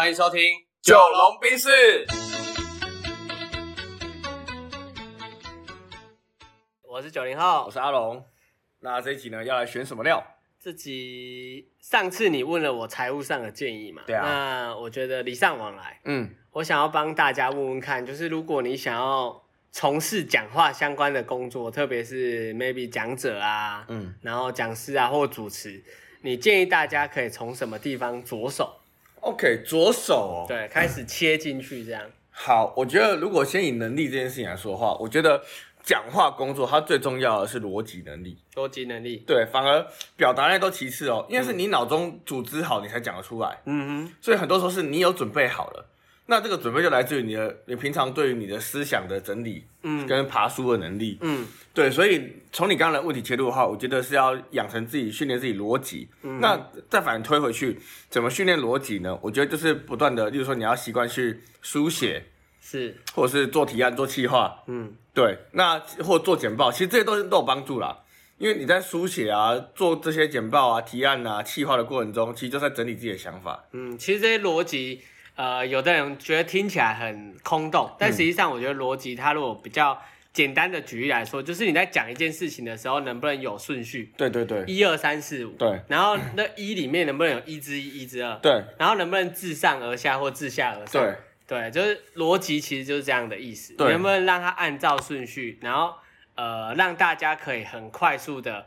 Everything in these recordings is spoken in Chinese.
欢迎收听《九龙冰室，我是九零后我。是阿龙。那这一集呢，要来选什么料？这集上次你问了我财务上的建议嘛？对啊那我觉得礼尚往来，嗯，我想要帮大家问问看，就是如果你想要从事讲话相关的工作，特别是 maybe 讲者啊，嗯，然后讲师啊或主持，你建议大家可以从什么地方着手？OK，左手哦。对，开始切进去这样。好，我觉得如果先以能力这件事情来说的话，我觉得讲话工作它最重要的是逻辑能力。逻辑能力，对，反而表达那都其次哦，因为是你脑中组织好，你才讲得出来。嗯哼，所以很多时候是你有准备好了，那这个准备就来自于你的你平常对于你的思想的整理，嗯跟爬书的能力。嗯对，所以从你刚刚的问题切入的话，我觉得是要养成自己训练自己逻辑。嗯那再反推回去，怎么训练逻辑呢？我觉得就是不断的，例如说你要习惯去书写，是，或者是做提案、做企划，嗯对，那或做简报，其实这些都是都有帮助啦。因为你在书写啊、做这些简报啊、提案啊、企划的过程中，其实就在整理自己的想法。嗯，其实这些逻辑，呃，有的人觉得听起来很空洞，但实际上我觉得逻辑它如果比较简单的举例来说，就是你在讲一件事情的时候，能不能有顺序，对对对。一二三四五，对。然后那一里面能不能有一之一、一之二，对。然后能不能自上而下或自下而上，对。对，就是逻辑其实就是这样的意思，对。能不能让它按照顺序，然后呃让大家可以很快速的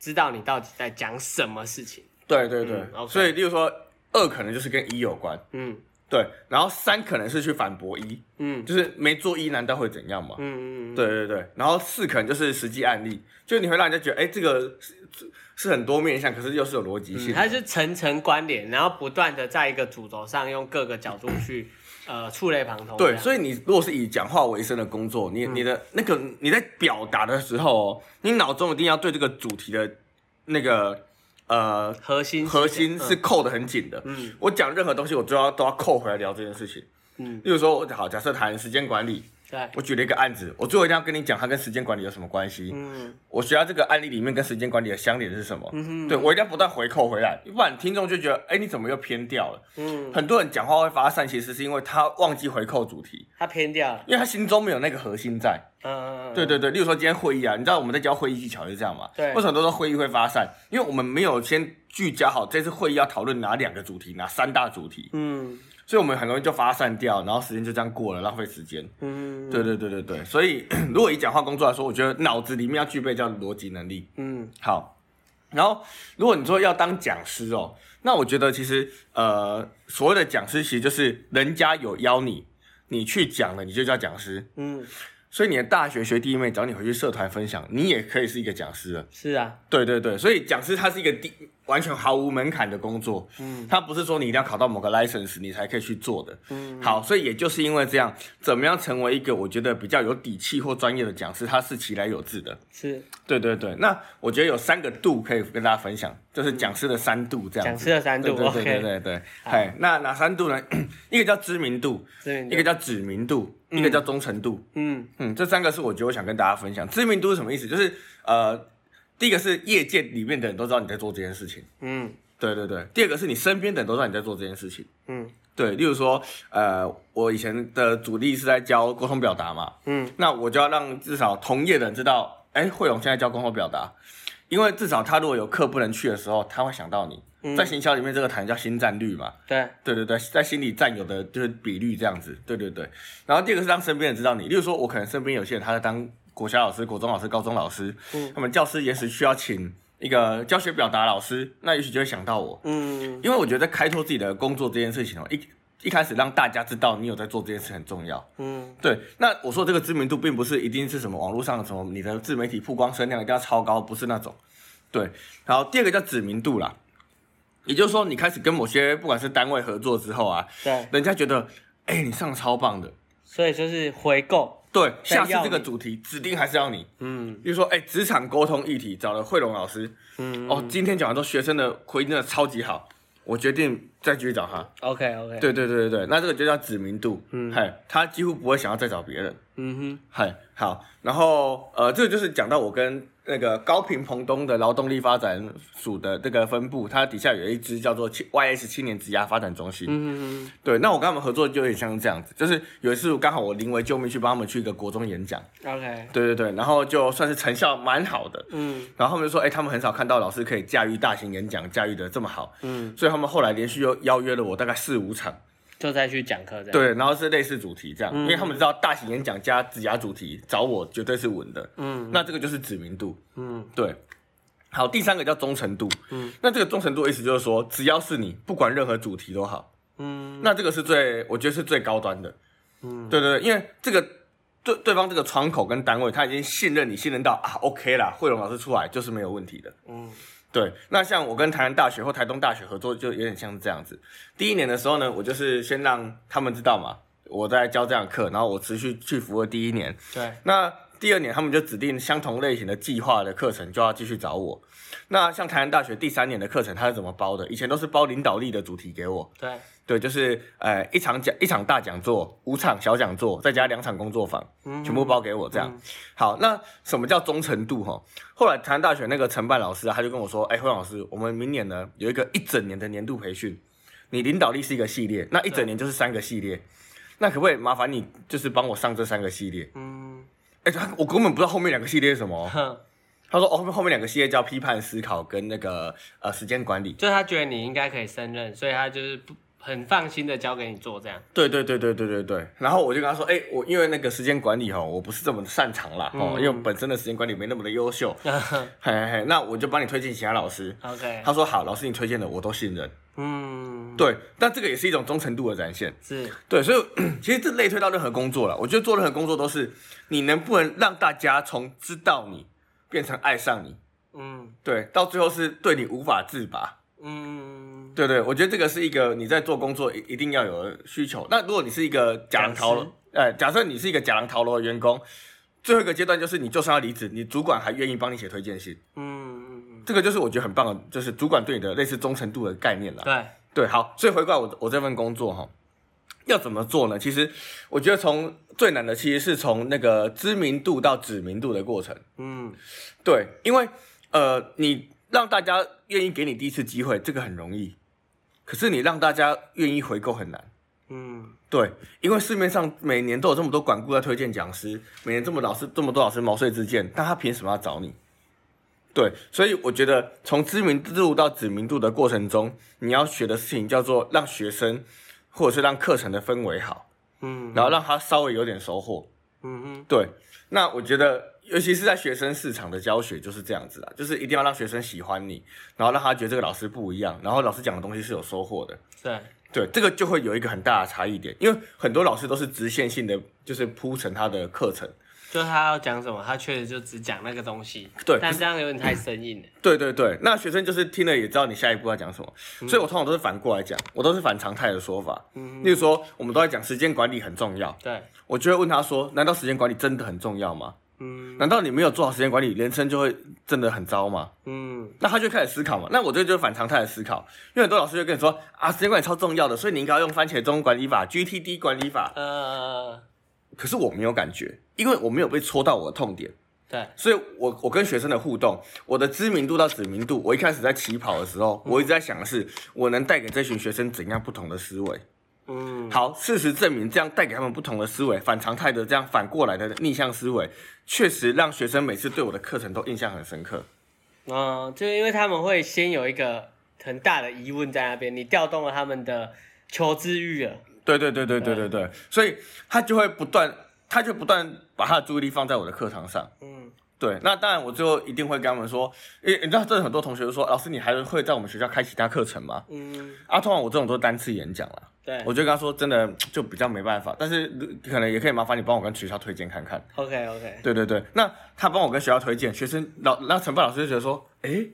知道你到底在讲什么事情，对对对。所以例如说二可能就是跟一有关，嗯对，然后三可能是去反驳一，嗯。就是没做一难道会怎样嘛？嗯嗯嗯，对对对，然后四可能就是实际案例，就你会让人家觉得，哎，这个是是是很多面向，可是又是有逻辑性嗯，它是层层关联，然后不断的在一个主轴上用各个角度去呃触类旁通。对，所以你如果是以讲话为生的工作，你嗯。你的那个你在表达的时候哦，你脑中一定要对这个主题的那个呃核心核心是嗯扣的很紧的。嗯我讲任何东西，我都要都要扣回来聊这件事情。嗯例如说，我好，假设谈时间管理，对我举了一个案子，我最后一定要跟你讲它跟时间管理有什么关系。嗯我学到这个案例里面跟时间管理的相连是什么？嗯哼对我一定要不断回扣回来，不然听众就觉得，哎，你怎么又偏掉了？嗯，很多人讲话会发散，其实是因为他忘记回扣主题，他偏掉了。因为他心中没有那个核心在。嗯，对对对，例如说今天会议啊，你知道我们在教会议技巧是这样嘛？对为什么很多时候会议会发散？因为我们没有先聚焦好这次会议要讨论哪两个主题，哪三大主题，嗯所以我们很容易就发散掉，然后时间就这样过了，浪费时间。嗯，对对对对对，所以 如果以讲话工作来说，我觉得脑子里面要具备叫逻辑能力。嗯好，然后如果你说要当讲师哦，那我觉得其实呃，所谓的讲师其实就是人家有邀你，你去讲了，你就叫讲师。嗯，所以你的大学学弟妹找你回去社团分享，你也可以是一个讲师了。是啊，对对对，所以讲师他是一个第完全毫无门槛的工作，嗯他不是说你一定要考到某个 license 你才可以去做的。嗯好，所以也就是因为这样，怎么样成为一个我觉得比较有底气或专业的讲师，他是其来有志的。是对对对，那我觉得有三个度可以跟大家分享，就是讲师的三度这样讲子。师的三度对对对对对对，哎，那哪三度呢？一个叫知名度，知名度一个叫指名度，一个叫忠诚度。嗯嗯，这三个是我觉得我想跟大家分享。知名度是什么意思？就是呃，第一个是业界里面的人都知道你在做这件事情，嗯对对对。第二个是你身边的人都知道你在做这件事情，嗯对。例如说，呃，我以前的主力是在教沟通表达嘛，嗯那我就要让至少同业的人知道，哎，慧勇现在教沟通表达，因为至少他如果有课不能去的时候，他会想到你。嗯。在行销里面，这个谈叫新占率嘛，对，对对对，在心里占有的就是比率这样子，对对对。然后第二个是让身边人知道你，例如说，我可能身边有些人他在当国小老师、国中老师、高中老师，嗯。他们教师也许需要请一个教学表达老师，那也许就会想到我，嗯。因为我觉得在开拓自己的工作这件事情哦，一一开始让大家知道你有在做这件事很重要。嗯。对，那我说这个知名度并不是一定是什么网络上的什么你的自媒体曝光声量一定要超高，不是那种。对，然后第二个叫指名度啦，也就是说你开始跟某些不管是单位合作之后啊，对，人家觉得，哎、你上得超棒的，所以就是回购，对，下次这个主题指定还是要你。嗯。比如说，哎、职场沟通议题找了慧龙老师，嗯。哦，今天讲完之后学生的回应真的超级好，我决定再继续找他。，OK OK，，对对对对对，那这个就叫指名度，嗯。嗨，他几乎不会想要再找别人，嗯哼，嗨，好，然后呃，这个就是讲到我跟那个高平澎东的劳动力发展署的这个分部，它底下有一支叫做 YS 青年职涯发展中心。嗯对，那我跟他们合作就有点像这样子，就是有一次刚好我临危救命去帮他们去一个国中演讲，，OK，对对对，然后就算是成效蛮好的。嗯然后他们就说，哎、他们很少看到老师可以驾驭大型演讲，驾驭的这么好，嗯，所以他们后来连续又邀约了我大概四五场，就再去讲课这样。，对，然后是类似主题这样，因为他们知道大型演讲加指甲主题找我绝对是稳的，嗯那这个就是知名度，嗯。对。好，第三个叫忠诚度，嗯，那这个忠诚度的意思就是说，只要是你，不管任何主题都好，嗯。那这个是最，我觉得是最高端的，嗯。对对对，因为这个对对方这个窗口跟单位，他已经信任你，信任到啊，OK 啦，慧龙老师出来就是没有问题的。嗯对，那像我跟台南大学或台东大学合作，就有点像是这样子。第一年的时候呢，我就是先让他们知道嘛，我在教这样的课，然后我持续去服务第一年。对，那第二年他们就指定相同类型的计划的课程，就要继续找我。那像台南大学第三年的课程，他是怎么包的？以前都是包领导力的主题给我，对，对，就是呃一场讲一场大讲座，五场小讲座，再加两场工作坊，嗯全部包给我这样。好，那什么叫忠诚度哈？后来台南大学那个承办老师啊，他就跟我说，哎，辉老师，我们明年呢有一个一整年的年度培训，你领导力是一个系列，那一整年就是三个系列，那可不可以麻烦你就是帮我上这三个系列？嗯，哎，他我根本不知道后面两个系列是什么他说哦，后面后面两个系列叫批判思考跟那个呃时间管理。就他觉得你应该可以胜任，所以他就是不很放心的交给你做这样。对对对对对对对，然后我就跟他说，哎、我因为那个时间管理哈，我不是这么擅长啦，哦、嗯因为本身的时间管理没那么的优秀，嘿嘿嘿，那我就帮你推荐其他老师。OK，他说好，老师你推荐的我都信任。嗯，对，但这个也是一种忠诚度的展现。是，对，所以 其实这类推到任何工作了，我觉得做任何工作都是你能不能让大家从知道你变成爱上你，嗯对，到最后是对你无法自拔。嗯，对对，我觉得这个是一个你在做工作一一定要有的需求。那如果你是一个假狼逃呃，假设你是一个假狼逃楼的员工，最后一个阶段就是你就算要离职，你主管还愿意帮你写推荐信，嗯，这个就是我觉得很棒的，就是主管对你的类似忠诚度的概念啦。对，对，好，所以回过来我我这份工作哈，要怎么做呢？其实我觉得从最难的其实是从那个知名度到指名度的过程。嗯对，因为呃，你让大家愿意给你第一次机会，这个很容易，可是你让大家愿意回购很难。嗯对，因为市面上每年都有这么多管顾在推荐讲师，每年这么老师这么多老师毛遂自荐，但他凭什么要找你？对，所以我觉得从知名度到知名度的过程中，你要学的事情叫做让学生或者是让课程的氛围好，嗯，然后让他稍微有点收获。嗯嗯，对，那我觉得，尤其是在学生市场的教学就是这样子啦，就是一定要让学生喜欢你，然后让他觉得这个老师不一样，然后老师讲的东西是有收获的。对，对，这个就会有一个很大的差异点，因为很多老师都是直线性的，就是铺成他的课程。就他要讲什么，他确实就只讲那个东西，对但这样有点太生硬了。对对对，那学生就是听了也知道你下一步要讲什么，嗯所以我通常都是反过来讲，我都是反常态的说法。例如说，我们都在讲时间管理很重要，对，我就会问他说：难道时间管理真的很重要吗？嗯难道你没有做好时间管理，人生就会真的很糟吗？嗯那他就开始思考嘛。那我这就是反常态的思考，因为很多老师就跟你说啊，时间管理超重要的，所以你应该要用番茄钟管理法、GTD 管理法。呃，可是我没有感觉，因为我没有被戳到我的痛点，对，所以我我跟学生的互动，我的知名度到指名度，我一开始在起跑的时候，我一直在想的是，我能带给这群学生怎样不同的思维。嗯好，事实证明，这样带给他们不同的思维，反常态的这样反过来的逆向思维，确实让学生每次对我的课程都印象很深刻。嗯，就因为他们会先有一个很大的疑问在那边，你调动了他们的求知欲了。对对对对对对对，所以他就会不断，他就不断把他的注意力放在我的课堂上。嗯。对，那当然我最后一定会跟他们说，诶，你知道，这很多同学就说，老师你还会在我们学校开其他课程吗？嗯，啊，通常我这种都是单次演讲啦，对。我就跟他说，真的就比较没办法，但是可能也可以麻烦你帮我跟学校推荐看看。，OK OK，对对对，那他帮我跟学校推荐，学生老那承办老师就觉得说，诶，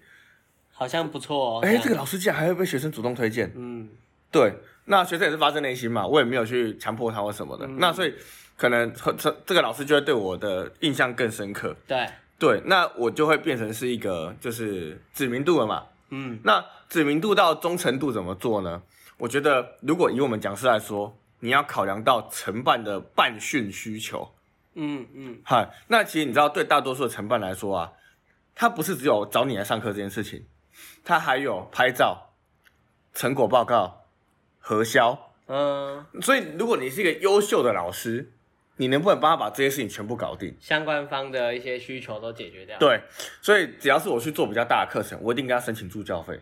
好像不错哦。诶，这个老师竟然还会被学生主动推荐，嗯。对，那学生也是发自内心嘛，我也没有去强迫他或什么的，那所以可能这这个老师就会对我的印象更深刻。对，对，那我就会变成是一个就是知名度了嘛。嗯那知名度到忠诚度怎么做呢？我觉得如果以我们讲师来说，你要考量到承办的办训需求。嗯嗯嗨，那其实你知道，对大多数的承办来说啊，他不是只有找你来上课这件事情，他还有拍照、成果报告、核销。嗯，所以如果你是一个优秀的老师，你能不能帮他把这些事情全部搞定？相关方的一些需求都解决掉，，对，所以只要是我去做比较大的课程，我一定跟他申请助教费。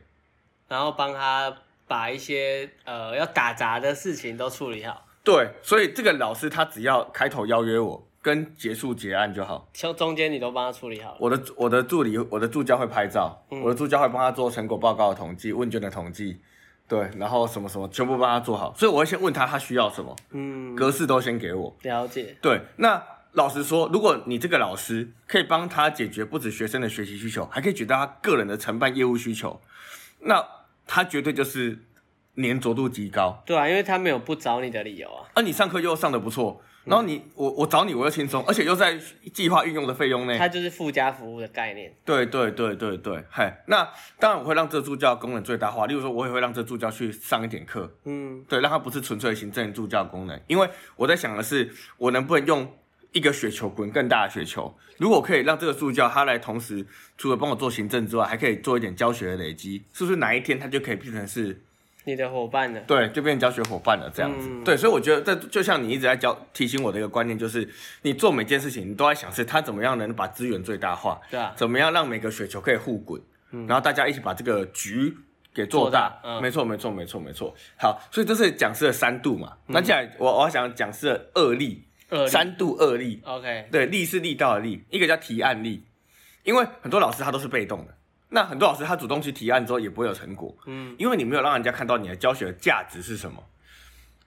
然后帮他把一些呃要打杂的事情都处理好，对，所以这个老师他只要开头邀约我，跟结束结案就好。就中间你都帮他处理好了，我的我的助理，我的助教会拍照，嗯我的助教会帮他做成果报告的统计、问卷的统计，对，然后什么什么全部帮他做好。所以我会先问他他需要什么，嗯，格式都先给我。了解，对，那老实说，如果你这个老师可以帮他解决不止学生的学习需求，还可以解决他个人的承办业务需求，那他绝对就是粘着度极高。对啊，因为他没有不找你的理由啊，而你上课又上的不错，然后你我我找你我又轻松，而且又在计划运用的费用内。它就是附加服务的概念，对对对对对，嘿，那当然我会让这助教功能最大化，例如说我也会让这助教去上一点课，嗯，对，让他不是纯粹的行政助教功能，因为我在想的是，我能不能用一个雪球滚更大的雪球？如果可以让这个助教他来同时，除了帮我做行政之外，还可以做一点教学的累积，是不是哪一天他就可以变成是你的伙伴呢？对，就变成教学伙伴了这样子。嗯对，所以我觉得这就像你一直在教提醒我的一个观念，就是你做每件事情，你都在想是他怎么样能把资源最大化，对啊，怎么样让每个雪球可以互滚，然后大家一起把这个局给做做大。嗯没错，没错，没错，没错。好，所以这是讲师的三度嘛。那接下来我我要讲讲师的二力，二力三度二力。OK，对，力是力道的力，一个叫提案力，因为很多老师他都是被动的，那很多老师他主动去提案之后也不会有成果，嗯，因为你没有让人家看到你的教学价值是什么。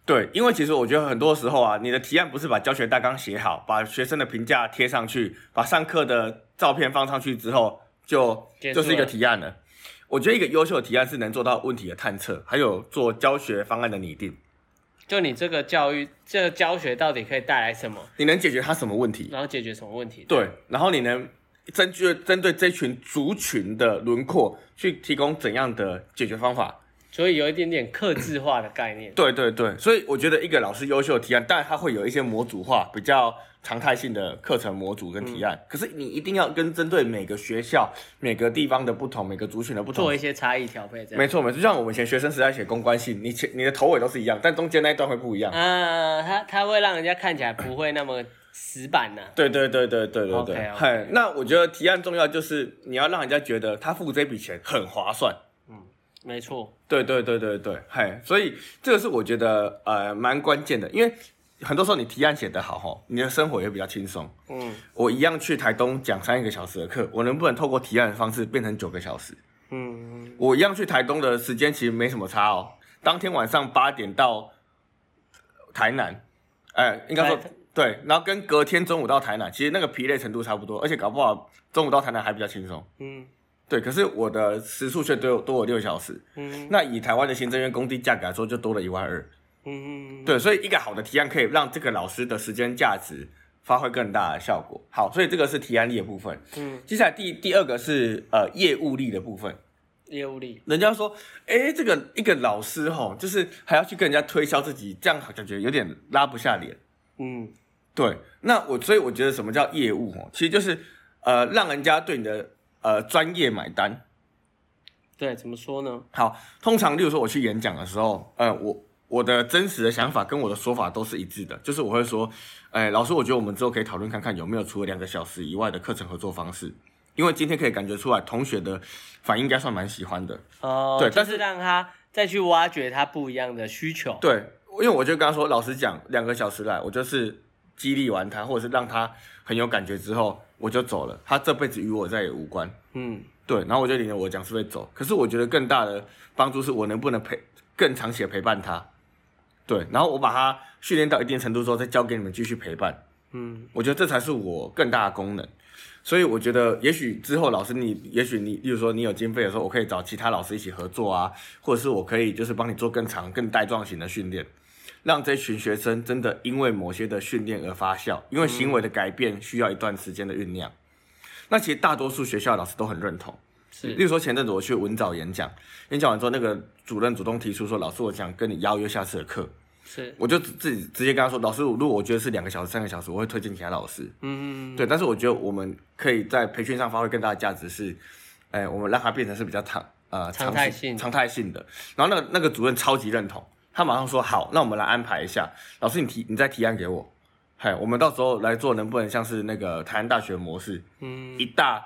对，因为其实我觉得很多时候啊，你的提案不是把教学大纲写好，把学生的评价贴上去，把上课的照片放上去之后，就就是一个提案了。我觉得一个优秀的提案是能做到问题的探测，还有做教学方案的拟定。就你这个教育这个教学到底可以带来什么，你能解决他什么问题？然后解决什么问题？对，然后你能针对针对这群族群的轮廓去提供怎样的解决方法？所以有一点点克制化的概念。对对对，所以我觉得一个老师优秀的提案，当然他会有一些模组化、比较常态性的课程模组跟提案，可是你一定要跟针对每个学校、每个地方的不同、每个族群的不同做一。些差异调配，没错没错，就像我们以前学生时代写公关信，你前你的头尾都是一样，但中间那一段会不一样。啊，它它会让人家看起来不会那么死板呢、对对对对对对对那我觉得提案重要就是你要让人家觉得他付这笔钱很划算。没错，对对对对对，嘿，所以这个是我觉得呃蛮关键的，因为很多时候你提案写得好吼，你的生活也比较轻松。嗯我一样去台东讲三个小时的课，我能不能透过提案的方式变成九个小时？嗯，我一样去台东的时间其实没什么差哦，当天晚上八点到台南，哎、应该说台对，然后跟隔天中午到台南，其实那个疲累程度差不多，而且搞不好中午到台南还比较轻松。嗯对，可是我的时速却多多我六小时，嗯那以台湾的行政院工地价格来说，就多了一万二。嗯，对，所以一个好的提案可以让这个老师的时间价值发挥更大的效果。好，所以这个是提案力的部分。嗯，接下来第第二个是呃业务力的部分。业务力，人家说，哎，这个一个老师吼，就是还要去跟人家推销自己，这样感觉有点拉不下脸。嗯对，那我所以我觉得什么叫业务哦，其实就是呃让人家对你的呃专业买单。对，怎么说呢？好，通常例如说我去演讲的时候，呃，我我的真实的想法跟我的说法都是一致的，就是我会说，哎、老师，我觉得我们之后可以讨论看看有没有除了两个小时以外的课程合作方式，因为今天可以感觉出来同学的反应应该算蛮喜欢的。哦，对但是是让他再去挖掘他不一样的需求。对，因为我就跟他说，老实讲，两个小时来，我就是激励完他，或者是让他很有感觉之后，我就走了，他这辈子与我再也无关。嗯对，然后我就领着我讲师会走。可是我觉得更大的帮助是我能不能陪更长期的陪伴他。对，然后我把他训练到一定程度之后，再交给你们继续陪伴。嗯我觉得这才是我更大的功能。所以我觉得，也许之后老师你，也许你，例如说你有经费的时候，我可以找其他老师一起合作啊，或者是我可以就是帮你做更长、更带状型的训练，让这群学生真的因为某些的训练而发酵，因为行为的改变需要一段时间的酝酿。那其实大多数学校老师都很认同。是例如说前阵子我去文藻演讲，演讲完之后，那个主任主动提出说：“老师，我想跟你邀约下次的课。”是，我就自自己直接跟他说，老师，如果我觉得是两个小时、三个小时，我会推荐其他老师。嗯嗯，对，但是我觉得我们可以在培训上发挥更大的价值是，哎，我们让它变成是比较常呃常态性常态性的。然后那个那个主任超级认同，他马上说好，那我们来安排一下，老师你提你再提案给我，嗨，我们到时候来做能不能像是那个台湾大学模式，嗯，一大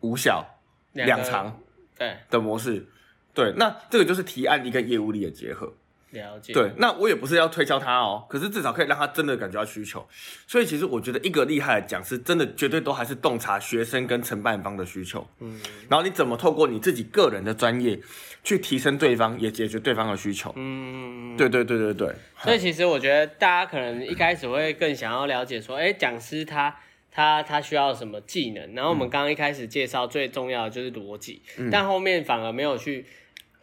五小两长对，的模式。对，那这个就是提案力跟业务力的结合。了解，对，那我也不是要推销他哦，可是至少可以让他真的感觉到需求。所以其实我觉得一个厉害的讲师，真的绝对都还是洞察学生跟承办方的需求。嗯然后你怎么透过你自己个人的专业去提升对方，也解决对方的需求。嗯，对对对对对，所以其实我觉得大家可能一开始会更想要了解说，哎，讲师他他他需要什么技能？然后我们刚刚一开始介绍最重要的就是逻辑，但后面反而没有去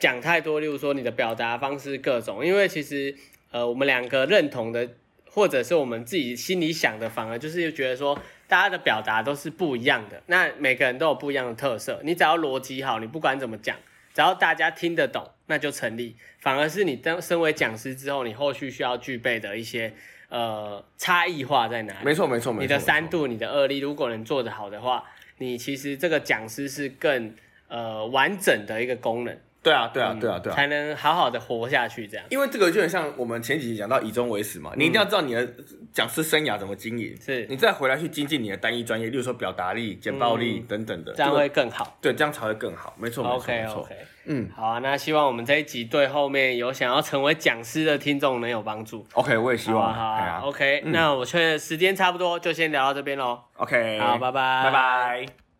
讲太多，例如说你的表达方式各种，因为其实呃我们两个认同的，或者是我们自己心里想的，反而就是觉得说大家的表达都是不一样的，那每个人都有不一样的特色，你只要逻辑好，你不管怎么讲。只要大家听得懂，那就成立。反而是你当身为讲师之后，你后续需要具备的一些呃差异化在哪里？没错没错没错。你的三度、你的二力，如果能做得好的话，你其实这个讲师是更呃完整的一个功能，对啊对啊对啊对啊。才能好好的活下去。这样因为这个就很像我们前几集讲到以终为始嘛，你一定要知道你的讲师生涯怎么经营，是你再回来去精进你的单一专业，例如说表达力、简报力等等的，这样个会更好。对，这样才会更好。没错没错没错。嗯好啊，那希望我们这一集对后面有想要成为讲师的听众能有帮助。，OK，我也希望。好啊，OK，那我确认时间差不多，就先聊到这边喽。OK，好拜拜拜拜。